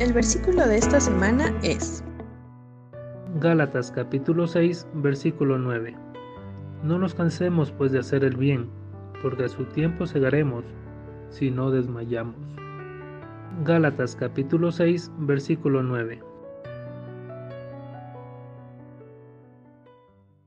El versículo de esta semana es Gálatas capítulo 6, versículo 9. No nos cansemos pues de hacer el bien, porque a su tiempo segaremos, si no desmayamos. Gálatas capítulo 6, versículo 9.